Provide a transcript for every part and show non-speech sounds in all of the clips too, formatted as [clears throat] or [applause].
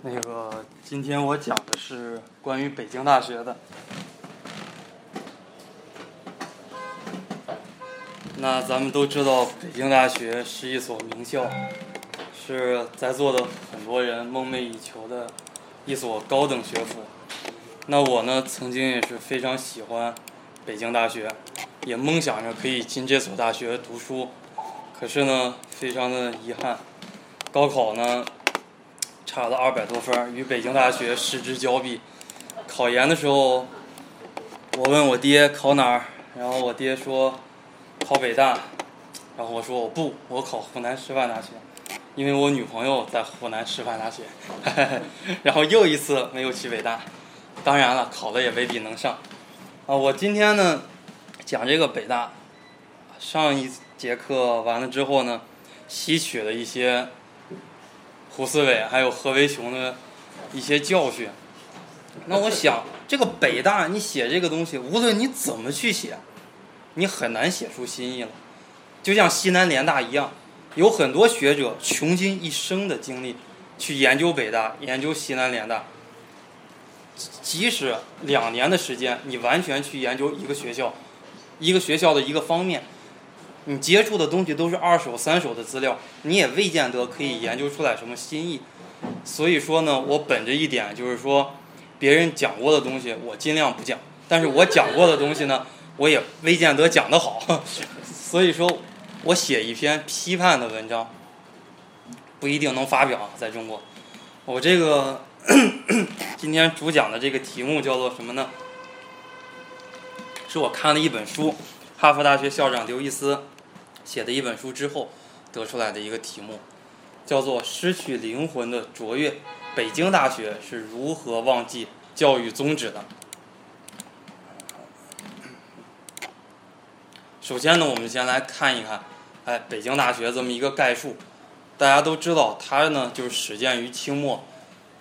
那个，今天我讲的是关于北京大学的。那咱们都知道，北京大学是一所名校，是在座的很多人梦寐以求的一所高等学府。那我呢，曾经也是非常喜欢北京大学，也梦想着可以进这所大学读书。可是呢，非常的遗憾，高考呢。差了二百多分，与北京大学失之交臂。考研的时候，我问我爹考哪儿，然后我爹说考北大，然后我说我不，我考湖南师范大学，因为我女朋友在湖南师范大学。[laughs] 然后又一次没有去北大，当然了，考的也未必能上。啊，我今天呢讲这个北大，上一节课完了之后呢，吸取了一些。胡思伟还有何为雄的一些教训，那我想这个北大你写这个东西，无论你怎么去写，你很难写出新意了。就像西南联大一样，有很多学者穷尽一生的精力去研究北大、研究西南联大，即使两年的时间，你完全去研究一个学校、一个学校的一个方面。你接触的东西都是二手、三手的资料，你也未见得可以研究出来什么新意。所以说呢，我本着一点就是说，别人讲过的东西我尽量不讲，但是我讲过的东西呢，我也未见得讲得好。[laughs] 所以说，我写一篇批判的文章，不一定能发表在中国。我这个 [clears throat] 今天主讲的这个题目叫做什么呢？是我看了一本书，哈佛大学校长刘易斯。写的一本书之后得出来的一个题目，叫做《失去灵魂的卓越》，北京大学是如何忘记教育宗旨的？[clears throat] 首先呢，我们先来看一看，哎，北京大学这么一个概述。大家都知道，它呢就是始建于清末，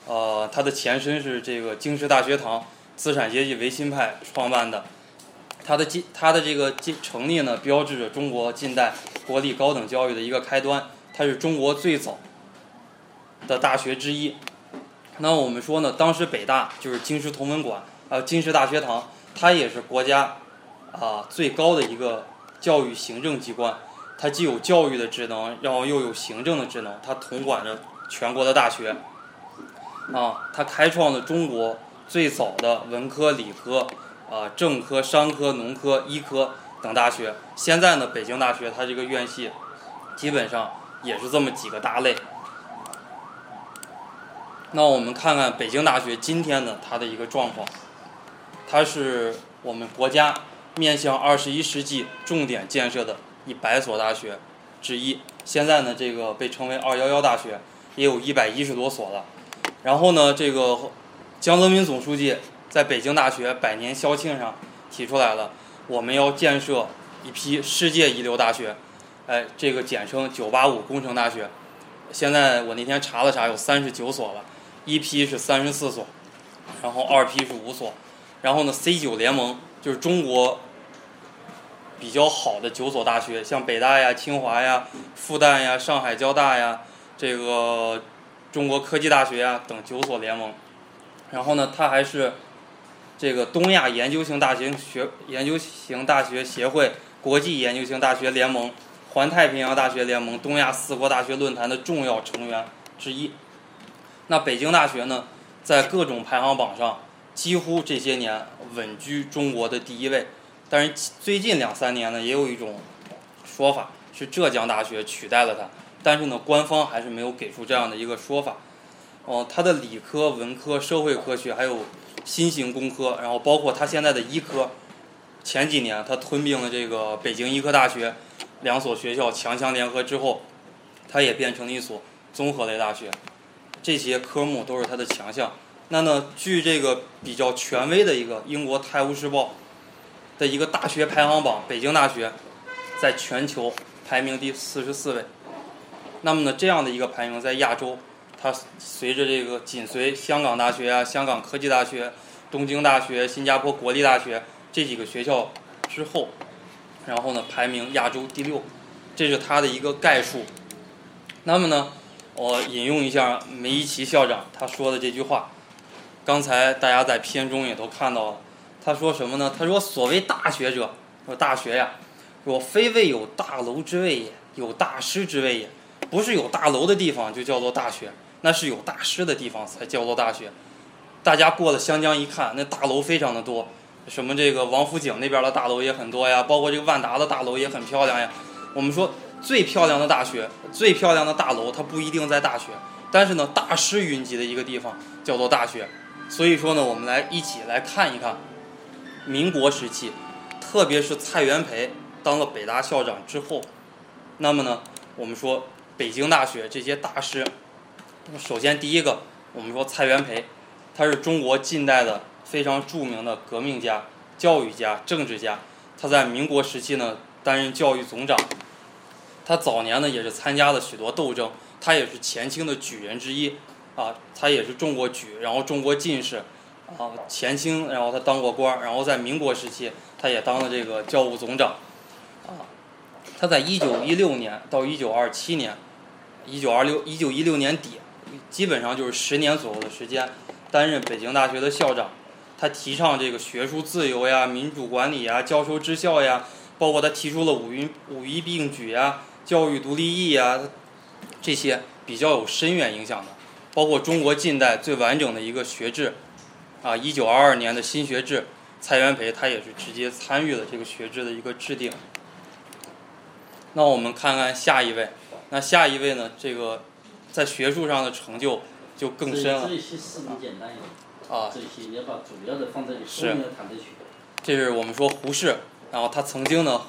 呃，它的前身是这个京师大学堂，资产阶级维新派创办的。它的建，它的这个建成立呢，标志着中国近代国立高等教育的一个开端。它是中国最早的大学之一。那我们说呢，当时北大就是京师同文馆，呃，京师大学堂，它也是国家啊最高的一个教育行政机关。它既有教育的职能，然后又有行政的职能，它统管着全国的大学。啊，它开创了中国最早的文科、理科。啊，政科、商科、农科、医科等大学，现在呢，北京大学它这个院系基本上也是这么几个大类。那我们看看北京大学今天的它的一个状况，它是我们国家面向二十一世纪重点建设的一百所大学之一。现在呢，这个被称为“二幺幺”大学，也有一百一十多所了。然后呢，这个江泽民总书记。在北京大学百年校庆上提出来了，我们要建设一批世界一流大学，哎，这个简称“九八五”工程大学。现在我那天查了查，有三十九所了，一批是三十四所，然后二批是五所，然后呢，C 九联盟就是中国比较好的九所大学，像北大呀、清华呀、复旦呀、上海交大呀，这个中国科技大学呀等九所联盟。然后呢，它还是。这个东亚研究型大学学研究型大学协会、国际研究型大学联盟、环太平洋大学联盟、东亚四国大学论坛的重要成员之一。那北京大学呢，在各种排行榜上，几乎这些年稳居中国的第一位。但是最近两三年呢，也有一种说法是浙江大学取代了它，但是呢，官方还是没有给出这样的一个说法。哦，它的理科、文科、社会科学还有。新型工科，然后包括它现在的医科，前几年它吞并了这个北京医科大学，两所学校强强联合之后，它也变成了一所综合类大学，这些科目都是它的强项。那呢，据这个比较权威的一个英国《泰晤士报》的一个大学排行榜，北京大学在全球排名第四十四位。那么呢，这样的一个排名在亚洲。它随着这个紧随香港大学啊、香港科技大学、东京大学、新加坡国立大学这几个学校之后，然后呢排名亚洲第六，这是它的一个概述。那么呢，我引用一下梅贻琦校长他说的这句话。刚才大家在片中也都看到了，他说什么呢？他说：“所谓大学者，说大学呀，若非谓有大楼之谓也，有大师之谓也。不是有大楼的地方就叫做大学，那是有大师的地方才叫做大学。大家过了湘江一看，那大楼非常的多，什么这个王府井那边的大楼也很多呀，包括这个万达的大楼也很漂亮呀。我们说最漂亮的大学，最漂亮的大楼，它不一定在大学，但是呢，大师云集的一个地方叫做大学。”所以说呢，我们来一起来看一看，民国时期，特别是蔡元培当了北大校长之后，那么呢，我们说北京大学这些大师，首先第一个，我们说蔡元培，他是中国近代的非常著名的革命家、教育家、政治家，他在民国时期呢担任教育总长，他早年呢也是参加了许多斗争，他也是前清的举人之一。啊，他也是中过举，然后中过进士，啊，前清，然后他当过官然后在民国时期，他也当了这个教务总长，啊，他在一九一六年到一九二七年，一九二六一九一六年底，基本上就是十年左右的时间，担任北京大学的校长，他提倡这个学术自由呀、民主管理呀、教授治校呀，包括他提出了五一五一并举呀、教育独立意呀，这些比较有深远影响的。包括中国近代最完整的一个学制，啊，一九二二年的新学制，蔡元培他也是直接参与了这个学制的一个制定。那我们看看下一位，那下一位呢？这个在学术上的成就就更深了。这些是很简单啊，这些要把主要的放在里，后面谈得去。这是我们说胡适，然后他曾经呢，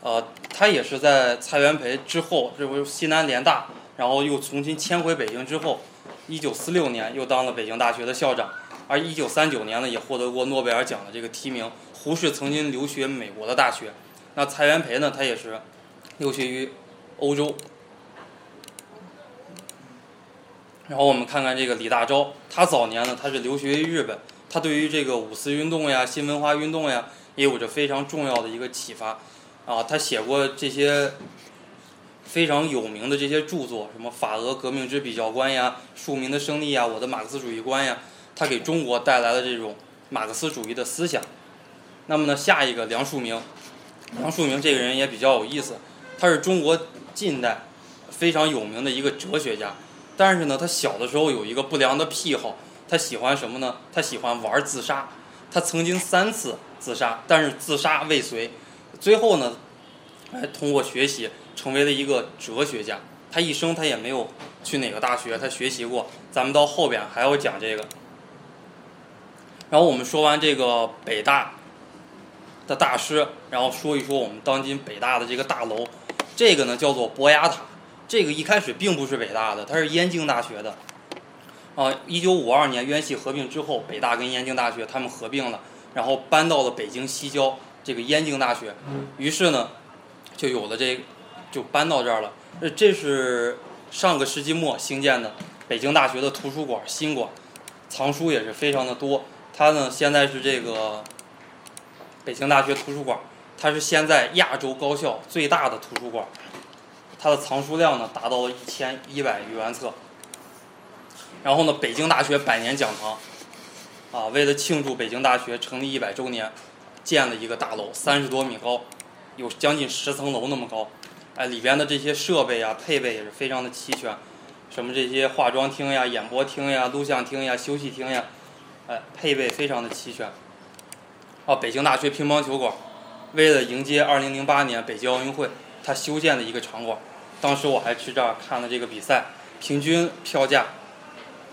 呃，他也是在蔡元培之后，这不是西南联大，然后又重新迁回北京之后。一九四六年又当了北京大学的校长，而一九三九年呢也获得过诺贝尔奖的这个提名。胡适曾经留学美国的大学，那蔡元培呢他也是留学于欧洲。然后我们看看这个李大钊，他早年呢他是留学于日本，他对于这个五四运动呀、新文化运动呀也有着非常重要的一个启发，啊，他写过这些。非常有名的这些著作，什么《法俄革命之比较观》呀，《庶民的胜利》呀，《我的马克思主义观》呀，他给中国带来了这种马克思主义的思想。那么呢，下一个梁漱溟，梁漱溟这个人也比较有意思，他是中国近代非常有名的一个哲学家。但是呢，他小的时候有一个不良的癖好，他喜欢什么呢？他喜欢玩自杀。他曾经三次自杀，但是自杀未遂。最后呢，哎，通过学习。成为了一个哲学家，他一生他也没有去哪个大学，他学习过。咱们到后边还要讲这个。然后我们说完这个北大的大师，然后说一说我们当今北大的这个大楼，这个呢叫做博雅塔。这个一开始并不是北大的，它是燕京大学的。啊，一九五二年院系合并之后，北大跟燕京大学他们合并了，然后搬到了北京西郊这个燕京大学。于是呢，就有了这。就搬到这儿了。这这是上个世纪末兴建的北京大学的图书馆新馆，藏书也是非常的多。它呢现在是这个北京大学图书馆，它是现在亚洲高校最大的图书馆，它的藏书量呢达到了一千一百余万册。然后呢，北京大学百年讲堂，啊，为了庆祝北京大学成立一百周年，建了一个大楼，三十多米高，有将近十层楼那么高。哎，里边的这些设备啊，配备也是非常的齐全，什么这些化妆厅呀、演播厅呀、录像厅呀、休息厅呀，哎，配备非常的齐全。哦，北京大学乒乓球馆，为了迎接2008年北京奥运会，它修建的一个场馆。当时我还去这儿看了这个比赛，平均票价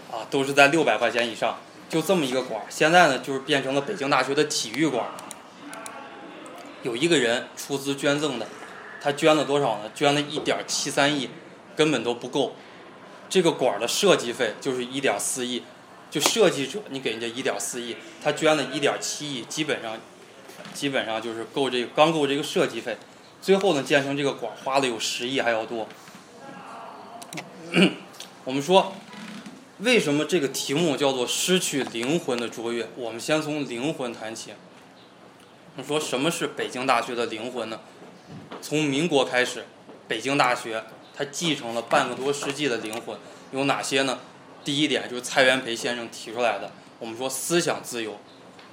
啊都是在六百块钱以上，就这么一个馆儿。现在呢，就是变成了北京大学的体育馆，有一个人出资捐赠的。他捐了多少呢？捐了一点七三亿，根本都不够。这个馆儿的设计费就是一点四亿，就设计者你给人家一点四亿，他捐了一点七亿，基本上，基本上就是够这个刚够这个设计费。最后呢，建成这个馆花了有十亿还要多。[clears throat] 我们说，为什么这个题目叫做失去灵魂的卓越？我们先从灵魂谈起。我说什么是北京大学的灵魂呢？从民国开始，北京大学它继承了半个多世纪的灵魂，有哪些呢？第一点就是蔡元培先生提出来的，我们说思想自由。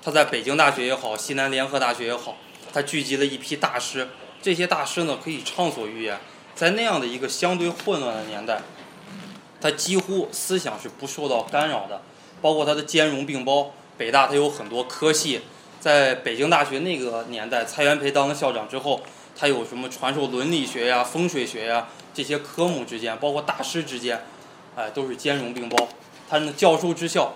他在北京大学也好，西南联合大学也好，他聚集了一批大师，这些大师呢可以畅所欲言，在那样的一个相对混乱的年代，他几乎思想是不受到干扰的，包括他的兼容并包。北大它有很多科系，在北京大学那个年代，蔡元培当了校长之后，他有什么传授伦理学呀、风水学呀这些科目之间，包括大师之间，哎，都是兼容并包。他的教授之校，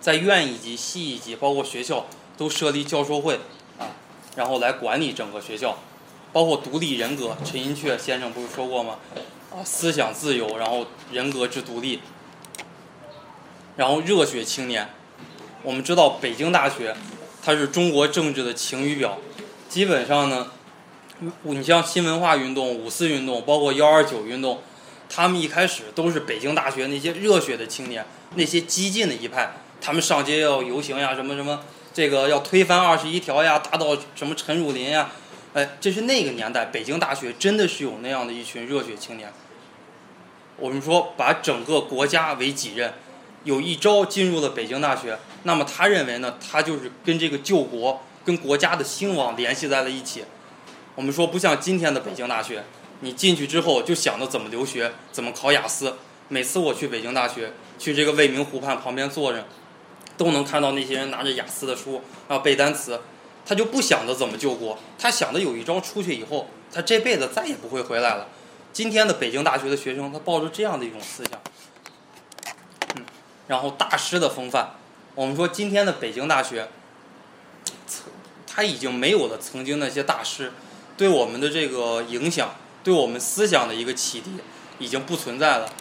在院一级、系一级，包括学校都设立教授会啊，然后来管理整个学校，包括独立人格。陈寅恪先生不是说过吗？啊，思想自由，然后人格之独立，然后热血青年。我们知道北京大学，它是中国政治的晴雨表。基本上呢，你像新文化运动、五四运动，包括幺二九运动，他们一开始都是北京大学那些热血的青年，那些激进的一派，他们上街要游行呀，什么什么，这个要推翻二十一条呀，打倒什么陈汝霖呀，哎，这是那个年代北京大学真的是有那样的一群热血青年。我们说把整个国家为己任。有一招进入了北京大学，那么他认为呢，他就是跟这个救国、跟国家的兴亡联系在了一起。我们说不像今天的北京大学，你进去之后就想着怎么留学、怎么考雅思。每次我去北京大学，去这个未名湖畔旁边坐着，都能看到那些人拿着雅思的书啊背单词，他就不想着怎么救国，他想着有一招出去以后，他这辈子再也不会回来了。今天的北京大学的学生，他抱着这样的一种思想。然后大师的风范，我们说今天的北京大学，他已经没有了曾经那些大师对我们的这个影响，对我们思想的一个启迪已经不存在了。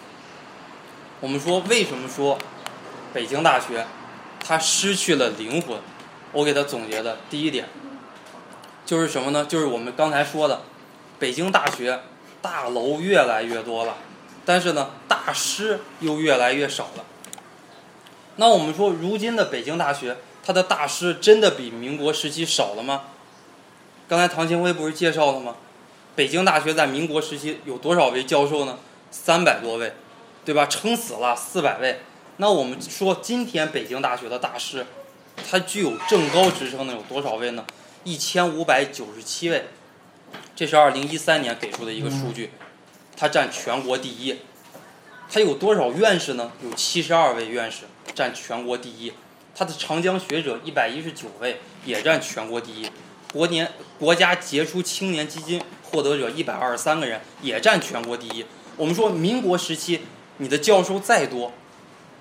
我们说为什么说北京大学它失去了灵魂？我给他总结的第一点就是什么呢？就是我们刚才说的，北京大学大楼越来越多了，但是呢，大师又越来越少了。那我们说，如今的北京大学，它的大师真的比民国时期少了吗？刚才唐清辉不是介绍了吗？北京大学在民国时期有多少位教授呢？三百多位，对吧？撑死了四百位。那我们说，今天北京大学的大师，他具有正高职称的有多少位呢？一千五百九十七位，这是二零一三年给出的一个数据，它占全国第一。它有多少院士呢？有七十二位院士。占全国第一，它的长江学者一百一十九位，也占全国第一。国年国家杰出青年基金获得者一百二十三个人，也占全国第一。我们说民国时期，你的教授再多，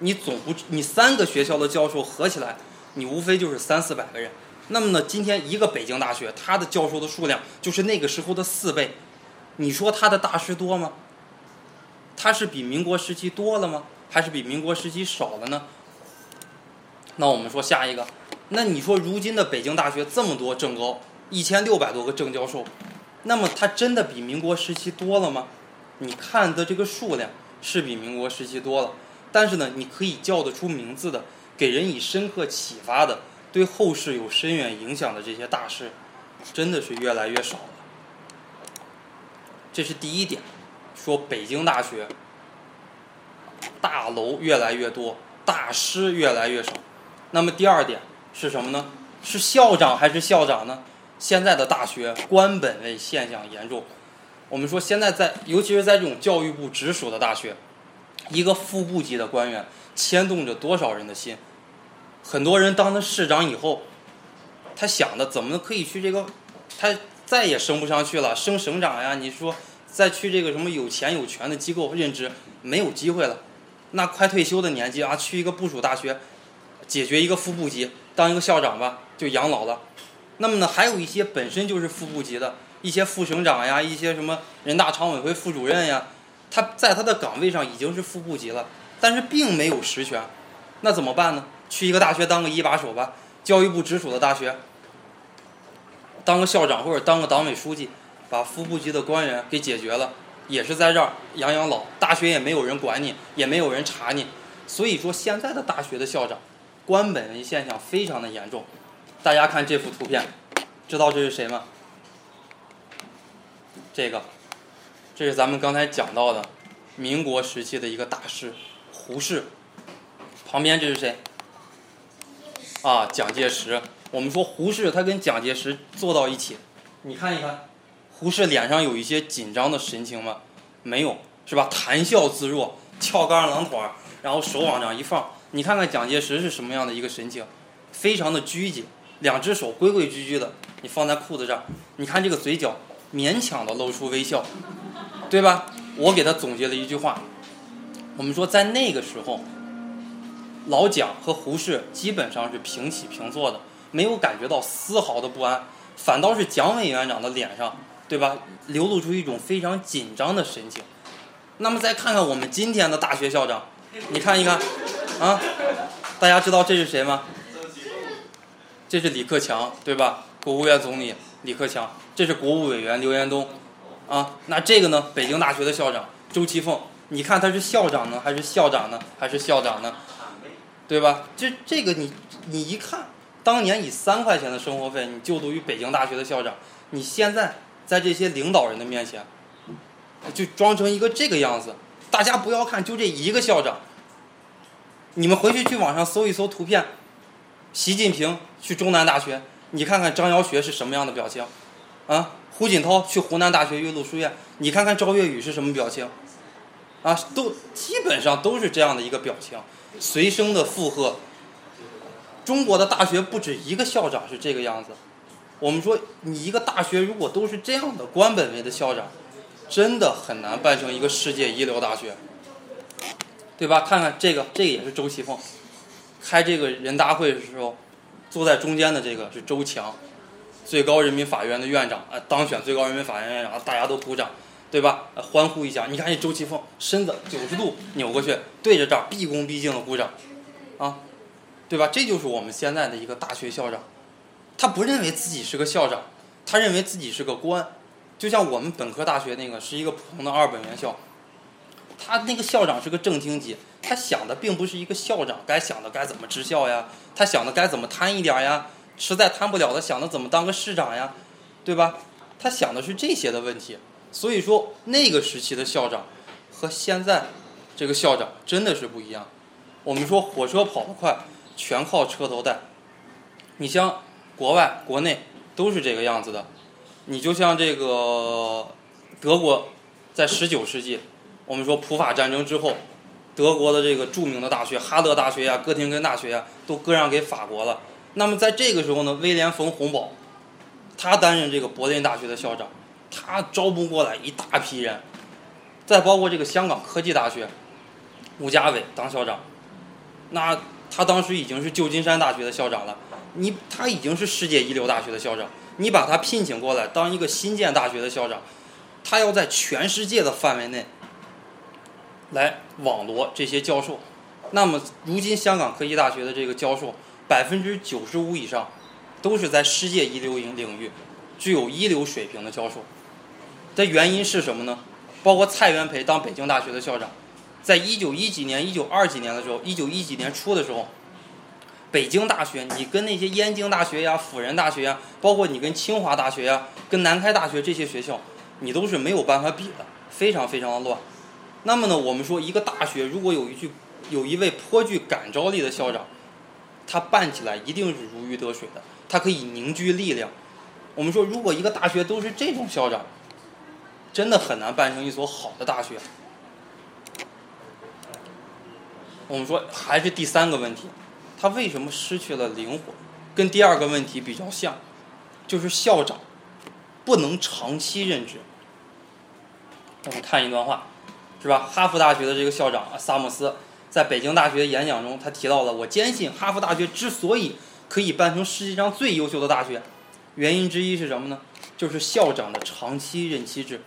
你总不你三个学校的教授合起来，你无非就是三四百个人。那么呢，今天一个北京大学，它的教授的数量就是那个时候的四倍。你说他的大师多吗？他是比民国时期多了吗？还是比民国时期少了呢？那我们说下一个，那你说如今的北京大学这么多正高，一千六百多个正教授，那么它真的比民国时期多了吗？你看的这个数量是比民国时期多了，但是呢，你可以叫得出名字的，给人以深刻启发的，对后世有深远影响的这些大师，真的是越来越少了。这是第一点，说北京大学大楼越来越多，大师越来越少。那么第二点是什么呢？是校长还是校长呢？现在的大学官本位现象严重。我们说现在在，尤其是在这种教育部直属的大学，一个副部级的官员牵动着多少人的心？很多人当了市长以后，他想的怎么可以去这个，他再也升不上去了，升省长呀？你说再去这个什么有钱有权的机构任职，没有机会了。那快退休的年纪啊，去一个部属大学。解决一个副部级，当一个校长吧，就养老了。那么呢，还有一些本身就是副部级的一些副省长呀，一些什么人大常委会副主任呀，他在他的岗位上已经是副部级了，但是并没有实权。那怎么办呢？去一个大学当个一把手吧，教育部直属的大学，当个校长或者当个党委书记，把副部级的官员给解决了，也是在这儿养养老。大学也没有人管你，也没有人查你。所以说，现在的大学的校长。官本位现象非常的严重，大家看这幅图片，知道这是谁吗？这个，这是咱们刚才讲到的民国时期的一个大师胡适。旁边这是谁？啊，蒋介石。我们说胡适他跟蒋介石坐到一起，你看一看，胡适脸上有一些紧张的神情吗？没有，是吧？谈笑自若，翘个二郎腿儿，然后手往上一放。你看看蒋介石是什么样的一个神情？非常的拘谨，两只手规规矩矩的，你放在裤子上。你看这个嘴角，勉强的露出微笑，对吧？我给他总结了一句话，我们说在那个时候，老蒋和胡适基本上是平起平坐的，没有感觉到丝毫的不安，反倒是蒋委员长的脸上，对吧，流露出一种非常紧张的神情。那么再看看我们今天的大学校长，你看一看，啊，大家知道这是谁吗？这是李克强，对吧？国务院总理李克强，这是国务委员刘延东，啊，那这个呢？北京大学的校长周其凤，你看他是校长呢，还是校长呢，还是校长呢？对吧？这这个你你一看，当年以三块钱的生活费，你就读于北京大学的校长，你现在在这些领导人的面前，就装成一个这个样子。大家不要看，就这一个校长，你们回去去网上搜一搜图片。习近平去中南大学，你看看张瑶学是什么样的表情，啊，胡锦涛去湖南大学岳麓书院，你看看赵月宇是什么表情，啊，都基本上都是这样的一个表情，随声的附和。中国的大学不止一个校长是这个样子，我们说你一个大学如果都是这样的官本位的校长，真的很难办成一个世界一流大学，对吧？看看这个，这个也是周其凤。开这个人大会的时候，坐在中间的这个是周强，最高人民法院的院长啊，当选最高人民法院院长，大家都鼓掌，对吧？欢呼一下。你看这周其凤，身子九十度扭过去，对着这儿毕恭毕敬的鼓掌，啊，对吧？这就是我们现在的一个大学校长，他不认为自己是个校长，他认为自己是个官，就像我们本科大学那个是一个普通的二本院校，他那个校长是个正厅级。他想的并不是一个校长该想的该怎么治校呀，他想的该怎么贪一点呀，实在贪不了的想的怎么当个市长呀，对吧？他想的是这些的问题。所以说那个时期的校长和现在这个校长真的是不一样。我们说火车跑得快，全靠车头带。你像国外、国内都是这个样子的。你就像这个德国，在十九世纪，我们说普法战争之后。德国的这个著名的大学，哈德大学呀、哥廷根大学呀，都割让给法国了。那么在这个时候呢，威廉·冯·洪堡，他担任这个柏林大学的校长，他招募过来一大批人，再包括这个香港科技大学，吴家伟当校长，那他当时已经是旧金山大学的校长了。你他已经是世界一流大学的校长，你把他聘请过来当一个新建大学的校长，他要在全世界的范围内。来网罗这些教授，那么如今香港科技大学的这个教授，百分之九十五以上，都是在世界一流领领域，具有一流水平的教授。的原因是什么呢？包括蔡元培当北京大学的校长，在一九一几年、一九二几年的时候，一九一几年初的时候，北京大学你跟那些燕京大学呀、辅仁大学呀，包括你跟清华大学呀、跟南开大学这些学校，你都是没有办法比的，非常非常的乱。那么呢，我们说一个大学如果有一句，有一位颇具感召力的校长，他办起来一定是如鱼得水的，他可以凝聚力量。我们说，如果一个大学都是这种校长，真的很难办成一所好的大学。我们说，还是第三个问题，他为什么失去了灵魂？跟第二个问题比较像，就是校长不能长期任职。我们看一段话。是吧？哈佛大学的这个校长萨姆斯，在北京大学演讲中，他提到了：我坚信哈佛大学之所以可以办成世界上最优秀的大学，原因之一是什么呢？就是校长的长期任期制。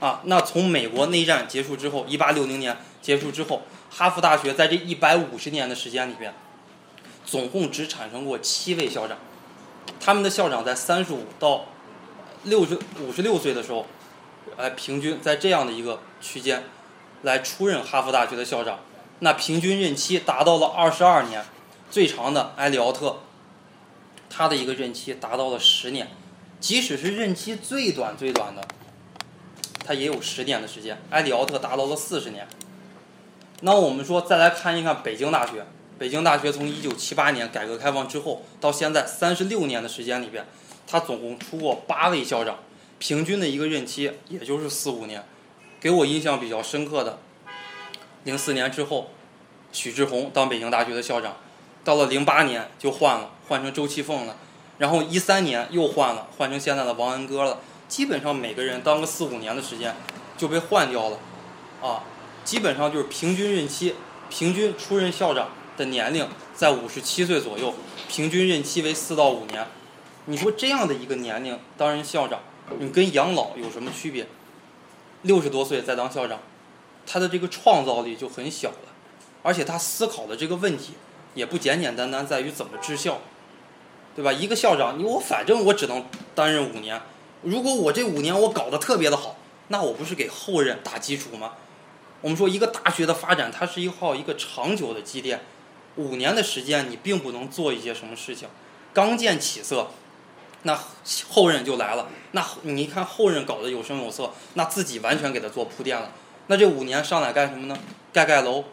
啊，那从美国内战结束之后，一八六零年结束之后，哈佛大学在这一百五十年的时间里边，总共只产生过七位校长。他们的校长在三十五到六十五十六岁的时候，哎，平均在这样的一个区间。来出任哈佛大学的校长，那平均任期达到了二十二年，最长的埃里奥特，他的一个任期达到了十年，即使是任期最短最短的，他也有十年的时间，埃里奥特达到了四十年。那我们说再来看一看北京大学，北京大学从一九七八年改革开放之后到现在三十六年的时间里边，他总共出过八位校长，平均的一个任期也就是四五年。给我印象比较深刻的，零四年之后，许志宏当北京大学的校长，到了零八年就换了，换成周其凤了，然后一三年又换了，换成现在的王恩歌了。基本上每个人当个四五年的时间就被换掉了，啊，基本上就是平均任期，平均出任校长的年龄在五十七岁左右，平均任期为四到五年。你说这样的一个年龄当任校长，你跟养老有什么区别？六十多岁再当校长，他的这个创造力就很小了，而且他思考的这个问题也不简简单单在于怎么治校，对吧？一个校长，你我反正我只能担任五年，如果我这五年我搞得特别的好，那我不是给后人打基础吗？我们说一个大学的发展，它是一号一个长久的积淀，五年的时间你并不能做一些什么事情，刚见起色。那后任就来了，那你看后任搞得有声有色，那自己完全给他做铺垫了。那这五年上来干什么呢？盖盖楼，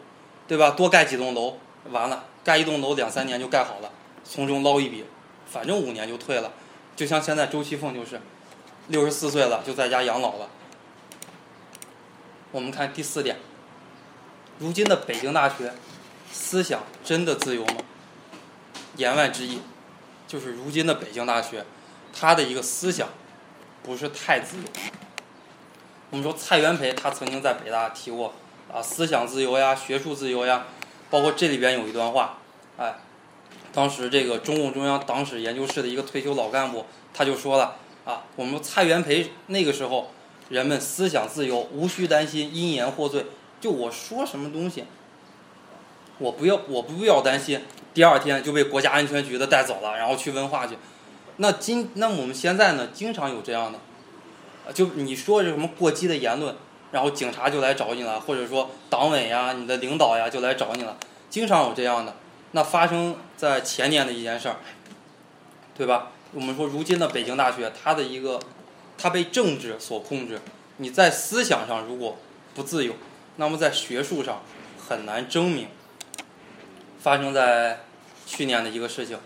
对吧？多盖几栋楼，完了，盖一栋楼两三年就盖好了，从中捞一笔，反正五年就退了。就像现在周其凤就是，六十四岁了就在家养老了。我们看第四点，如今的北京大学，思想真的自由吗？言外之意，就是如今的北京大学。他的一个思想不是太自由。我们说蔡元培他曾经在北大提过啊，思想自由呀，学术自由呀，包括这里边有一段话，哎，当时这个中共中央党史研究室的一个退休老干部他就说了啊，我们蔡元培那个时候人们思想自由，无需担心因言获罪，就我说什么东西，我不要我不必要担心第二天就被国家安全局的带走了，然后去问话去。那今那我们现在呢，经常有这样的，就你说这什么过激的言论，然后警察就来找你了，或者说党委呀、你的领导呀就来找你了，经常有这样的。那发生在前年的一件事儿，对吧？我们说如今的北京大学，它的一个，它被政治所控制，你在思想上如果不自由，那么在学术上很难争名。发生在去年的一个事情，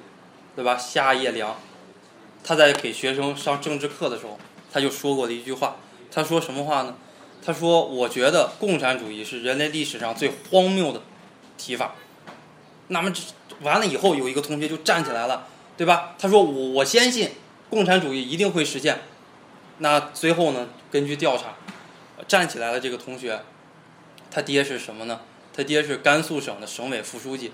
对吧？夏夜良。他在给学生上政治课的时候，他就说过的一句话。他说什么话呢？他说：“我觉得共产主义是人类历史上最荒谬的提法。”那么完了以后，有一个同学就站起来了，对吧？他说：“我我坚信共产主义一定会实现。”那最后呢？根据调查，站起来的这个同学，他爹是什么呢？他爹是甘肃省的省委副书记，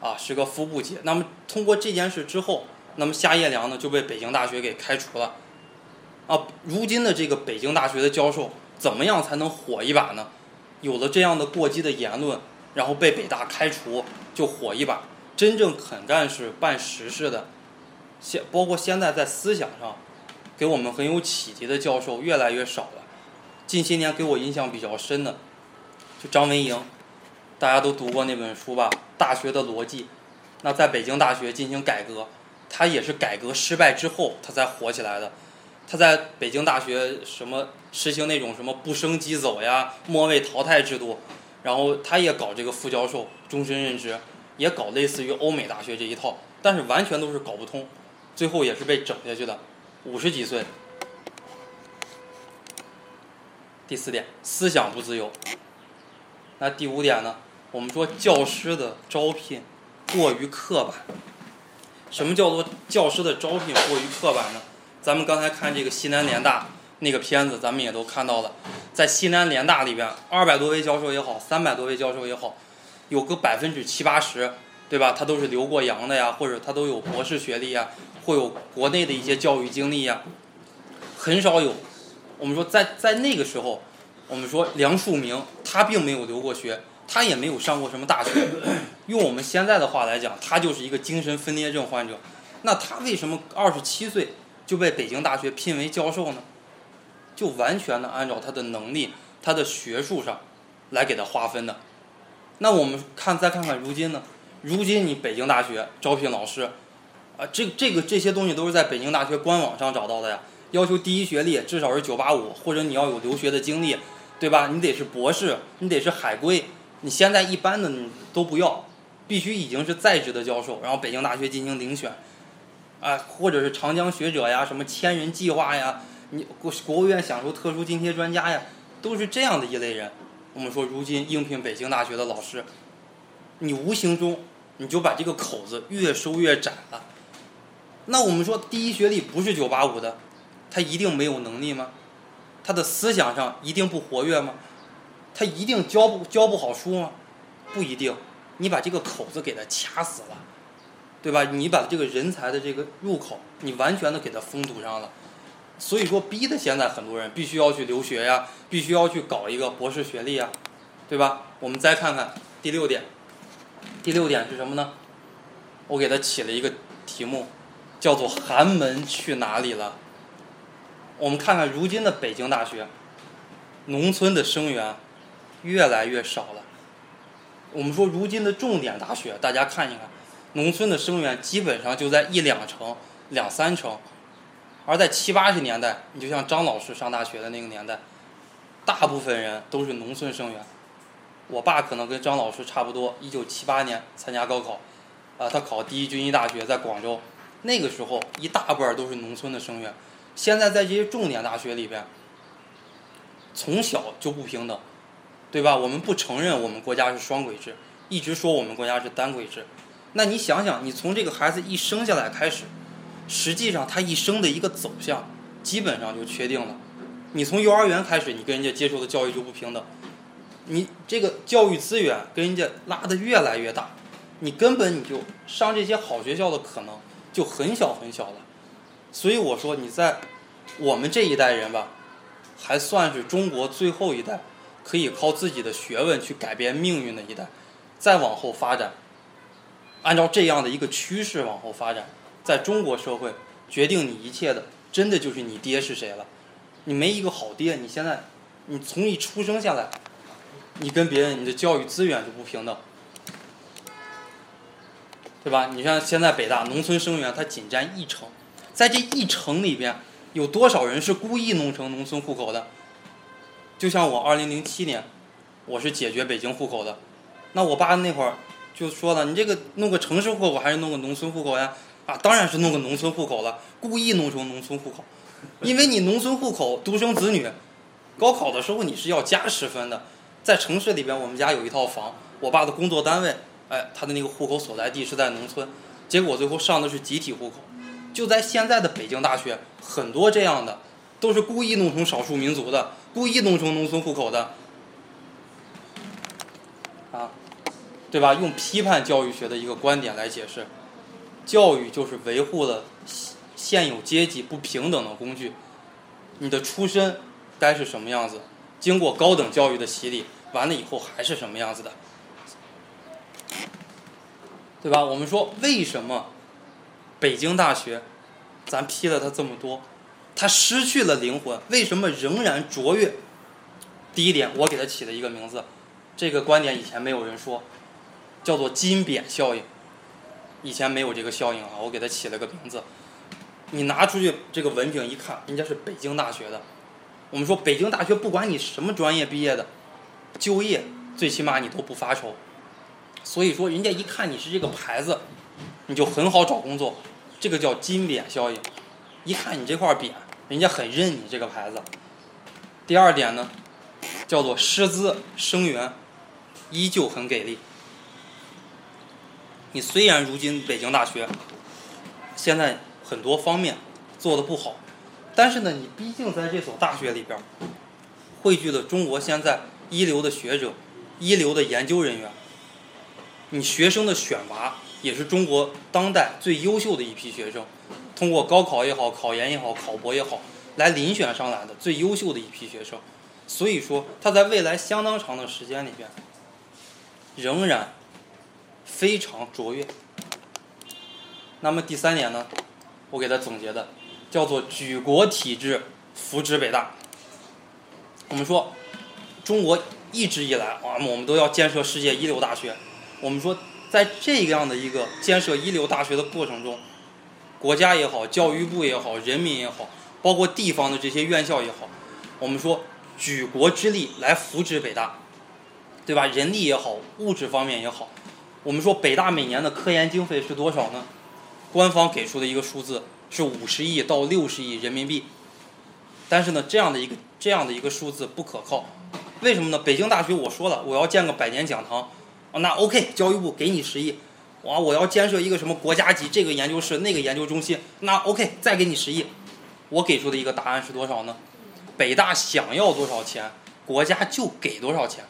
啊，是个副部级。那么通过这件事之后。那么夏叶良呢就被北京大学给开除了，啊，如今的这个北京大学的教授怎么样才能火一把呢？有了这样的过激的言论，然后被北大开除就火一把。真正肯干事办实事的，现包括现在在思想上给我们很有启迪的教授越来越少了。近些年给我印象比较深的，就张文颖，大家都读过那本书吧，《大学的逻辑》。那在北京大学进行改革。他也是改革失败之后，他才火起来的。他在北京大学什么实行那种什么不升即走呀、末位淘汰制度，然后他也搞这个副教授终身任职，也搞类似于欧美大学这一套，但是完全都是搞不通，最后也是被整下去的。五十几岁。第四点，思想不自由。那第五点呢？我们说教师的招聘过于刻板。什么叫做教师的招聘过于刻板呢？咱们刚才看这个西南联大那个片子，咱们也都看到了，在西南联大里边，二百多位教授也好，三百多位教授也好，有个百分之七八十，对吧？他都是留过洋的呀，或者他都有博士学历呀，或有国内的一些教育经历呀，很少有。我们说在在那个时候，我们说梁漱溟他并没有留过学。他也没有上过什么大学，用我们现在的话来讲，他就是一个精神分裂症患者。那他为什么二十七岁就被北京大学聘为教授呢？就完全的按照他的能力、他的学术上来给他划分的。那我们看再看看如今呢？如今你北京大学招聘老师，啊，这这个这些东西都是在北京大学官网上找到的呀。要求第一学历至少是九八五，或者你要有留学的经历，对吧？你得是博士，你得是海归。你现在一般的你都不要，必须已经是在职的教授，然后北京大学进行遴选，啊，或者是长江学者呀，什么千人计划呀，你国国务院享受特殊津贴专家呀，都是这样的一类人。我们说，如今应聘北京大学的老师，你无形中你就把这个口子越收越窄了。那我们说，第一学历不是九八五的，他一定没有能力吗？他的思想上一定不活跃吗？他一定教不教不好书吗？不一定，你把这个口子给他掐死了，对吧？你把这个人才的这个入口，你完全的给他封堵上了。所以说，逼的现在很多人必须要去留学呀，必须要去搞一个博士学历呀，对吧？我们再看看第六点，第六点是什么呢？我给他起了一个题目，叫做“寒门去哪里了”。我们看看如今的北京大学，农村的生源。越来越少了。我们说，如今的重点大学，大家看一看，农村的生源基本上就在一两成、两三成。而在七八十年代，你就像张老师上大学的那个年代，大部分人都是农村生源。我爸可能跟张老师差不多，一九七八年参加高考，啊，他考第一军医大学在广州，那个时候一大半都是农村的生源。现在在这些重点大学里边，从小就不平等。对吧？我们不承认我们国家是双轨制，一直说我们国家是单轨制。那你想想，你从这个孩子一生下来开始，实际上他一生的一个走向，基本上就确定了。你从幼儿园开始，你跟人家接受的教育就不平等，你这个教育资源跟人家拉的越来越大，你根本你就上这些好学校的可能就很小很小了。所以我说，你在我们这一代人吧，还算是中国最后一代。可以靠自己的学问去改变命运的一代，再往后发展，按照这样的一个趋势往后发展，在中国社会决定你一切的，真的就是你爹是谁了。你没一个好爹，你现在，你从一出生下来，你跟别人你的教育资源就不平等，对吧？你像现在北大农村生源，它仅占一成，在这一成里边，有多少人是故意弄成农村户口的？就像我二零零七年，我是解决北京户口的，那我爸那会儿就说了，你这个弄个城市户口还是弄个农村户口呀？啊，当然是弄个农村户口了，故意弄成农村户口，因为你农村户口独生子女，高考的时候你是要加十分的，在城市里边，我们家有一套房，我爸的工作单位，哎，他的那个户口所在地是在农村，结果最后上的是集体户口，就在现在的北京大学，很多这样的。都是故意弄成少数民族的，故意弄成农村户口的，啊，对吧？用批判教育学的一个观点来解释，教育就是维护了现有阶级不平等的工具。你的出身该是什么样子？经过高等教育的洗礼，完了以后还是什么样子的？对吧？我们说为什么北京大学咱批了它这么多？他失去了灵魂，为什么仍然卓越？第一点，我给他起了一个名字，这个观点以前没有人说，叫做金匾效应。以前没有这个效应啊，我给他起了个名字。你拿出去这个文凭一看，人家是北京大学的。我们说北京大学不管你什么专业毕业的，就业最起码你都不发愁。所以说，人家一看你是这个牌子，你就很好找工作。这个叫金匾效应，一看你这块匾。人家很认你这个牌子。第二点呢，叫做师资生源依旧很给力。你虽然如今北京大学现在很多方面做的不好，但是呢，你毕竟在这所大学里边汇聚了中国现在一流的学者、一流的研究人员。你学生的选拔也是中国当代最优秀的一批学生。通过高考也好，考研也好，考博也好，来遴选上来的最优秀的一批学生，所以说他在未来相当长的时间里边，仍然非常卓越。那么第三点呢，我给他总结的叫做举国体制扶植北大。我们说，中国一直以来啊，我们都要建设世界一流大学。我们说，在这样的一个建设一流大学的过程中，国家也好，教育部也好，人民也好，包括地方的这些院校也好，我们说举国之力来扶植北大，对吧？人力也好，物质方面也好，我们说北大每年的科研经费是多少呢？官方给出的一个数字是五十亿到六十亿人民币，但是呢，这样的一个这样的一个数字不可靠，为什么呢？北京大学我说了，我要建个百年讲堂，那 OK，教育部给你十亿，哇，我要建设一个什么国家级这个研究室那个研究中心，那 OK，再给你十亿，我给出的一个答案是多少呢？北大想要多少钱，国家就给多少钱，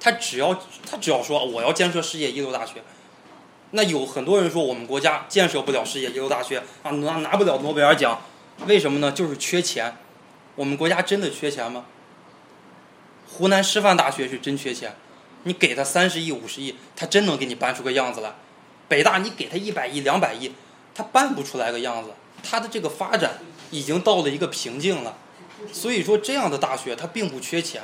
他只要他只要说我要建设世界一流大学。那有很多人说我们国家建设不了世界一流大学啊，拿拿不了诺贝尔奖，为什么呢？就是缺钱。我们国家真的缺钱吗？湖南师范大学是真缺钱，你给他三十亿、五十亿，他真能给你办出个样子来。北大你给他一百亿、两百亿，他办不出来个样子。他的这个发展已经到了一个瓶颈了。所以说，这样的大学它并不缺钱，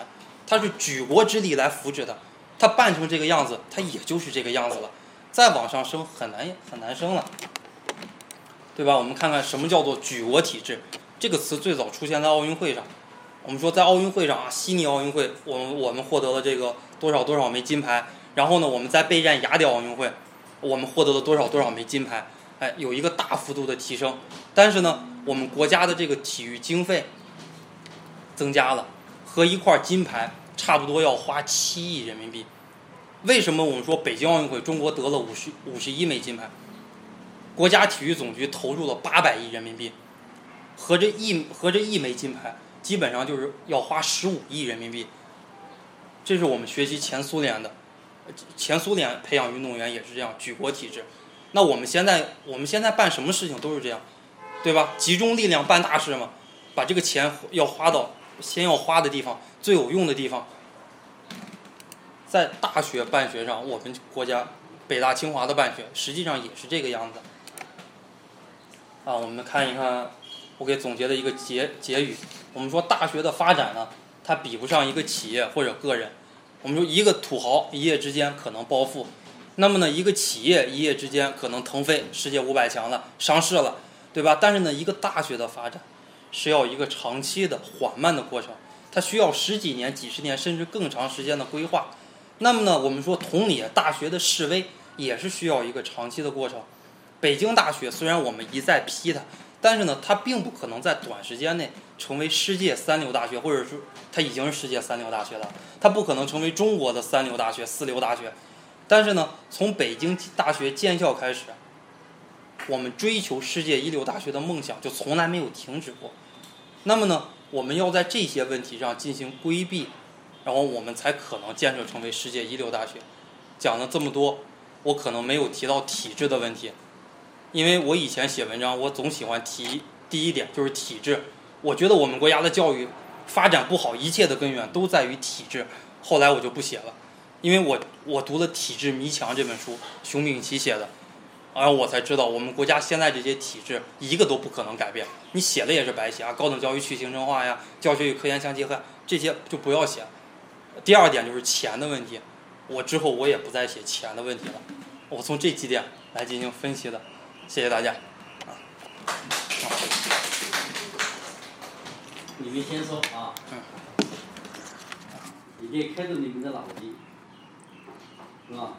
它是举国之力来扶持它，它办成这个样子，它也就是这个样子了。再往上升很难很难升了，对吧？我们看看什么叫做举国体制，这个词最早出现在奥运会上。我们说在奥运会上啊，悉尼奥运会，我们我们获得了这个多少多少枚金牌。然后呢，我们在备战雅典奥运会，我们获得了多少多少枚金牌，哎，有一个大幅度的提升。但是呢，我们国家的这个体育经费增加了，和一块金牌差不多要花七亿人民币。为什么我们说北京奥运会中国得了五十五十一枚金牌？国家体育总局投入了八百亿人民币，合这一合这一枚金牌，基本上就是要花十五亿人民币。这是我们学习前苏联的，前苏联培养运动员也是这样，举国体制。那我们现在我们现在办什么事情都是这样，对吧？集中力量办大事嘛，把这个钱要花到先要花的地方，最有用的地方。在大学办学上，我们国家北大清华的办学实际上也是这个样子。啊，我们看一看我给总结的一个结结语。我们说大学的发展呢，它比不上一个企业或者个人。我们说一个土豪一夜之间可能暴富，那么呢，一个企业一夜之间可能腾飞世界五百强了，上市了，对吧？但是呢，一个大学的发展是要一个长期的缓慢的过程，它需要十几年、几十年甚至更长时间的规划。那么呢，我们说同理，大学的示威也是需要一个长期的过程。北京大学虽然我们一再批它，但是呢，它并不可能在短时间内成为世界三流大学，或者说它已经是世界三流大学了。它不可能成为中国的三流大学、四流大学。但是呢，从北京大学建校开始，我们追求世界一流大学的梦想就从来没有停止过。那么呢，我们要在这些问题上进行规避。然后我们才可能建设成为世界一流大学。讲了这么多，我可能没有提到体制的问题，因为我以前写文章，我总喜欢提第一点就是体制。我觉得我们国家的教育发展不好，一切的根源都在于体制。后来我就不写了，因为我我读了《体制迷墙》这本书，熊丙奇写的，然后我才知道我们国家现在这些体制一个都不可能改变。你写了也是白写啊！高等教育去行政化呀，教学与科研相结合，这些就不要写。第二点就是钱的问题，我之后我也不再写钱的问题了，我从这几点来进行分析的，谢谢大家。你们先说啊。嗯。已经开着你们的脑筋，是吧？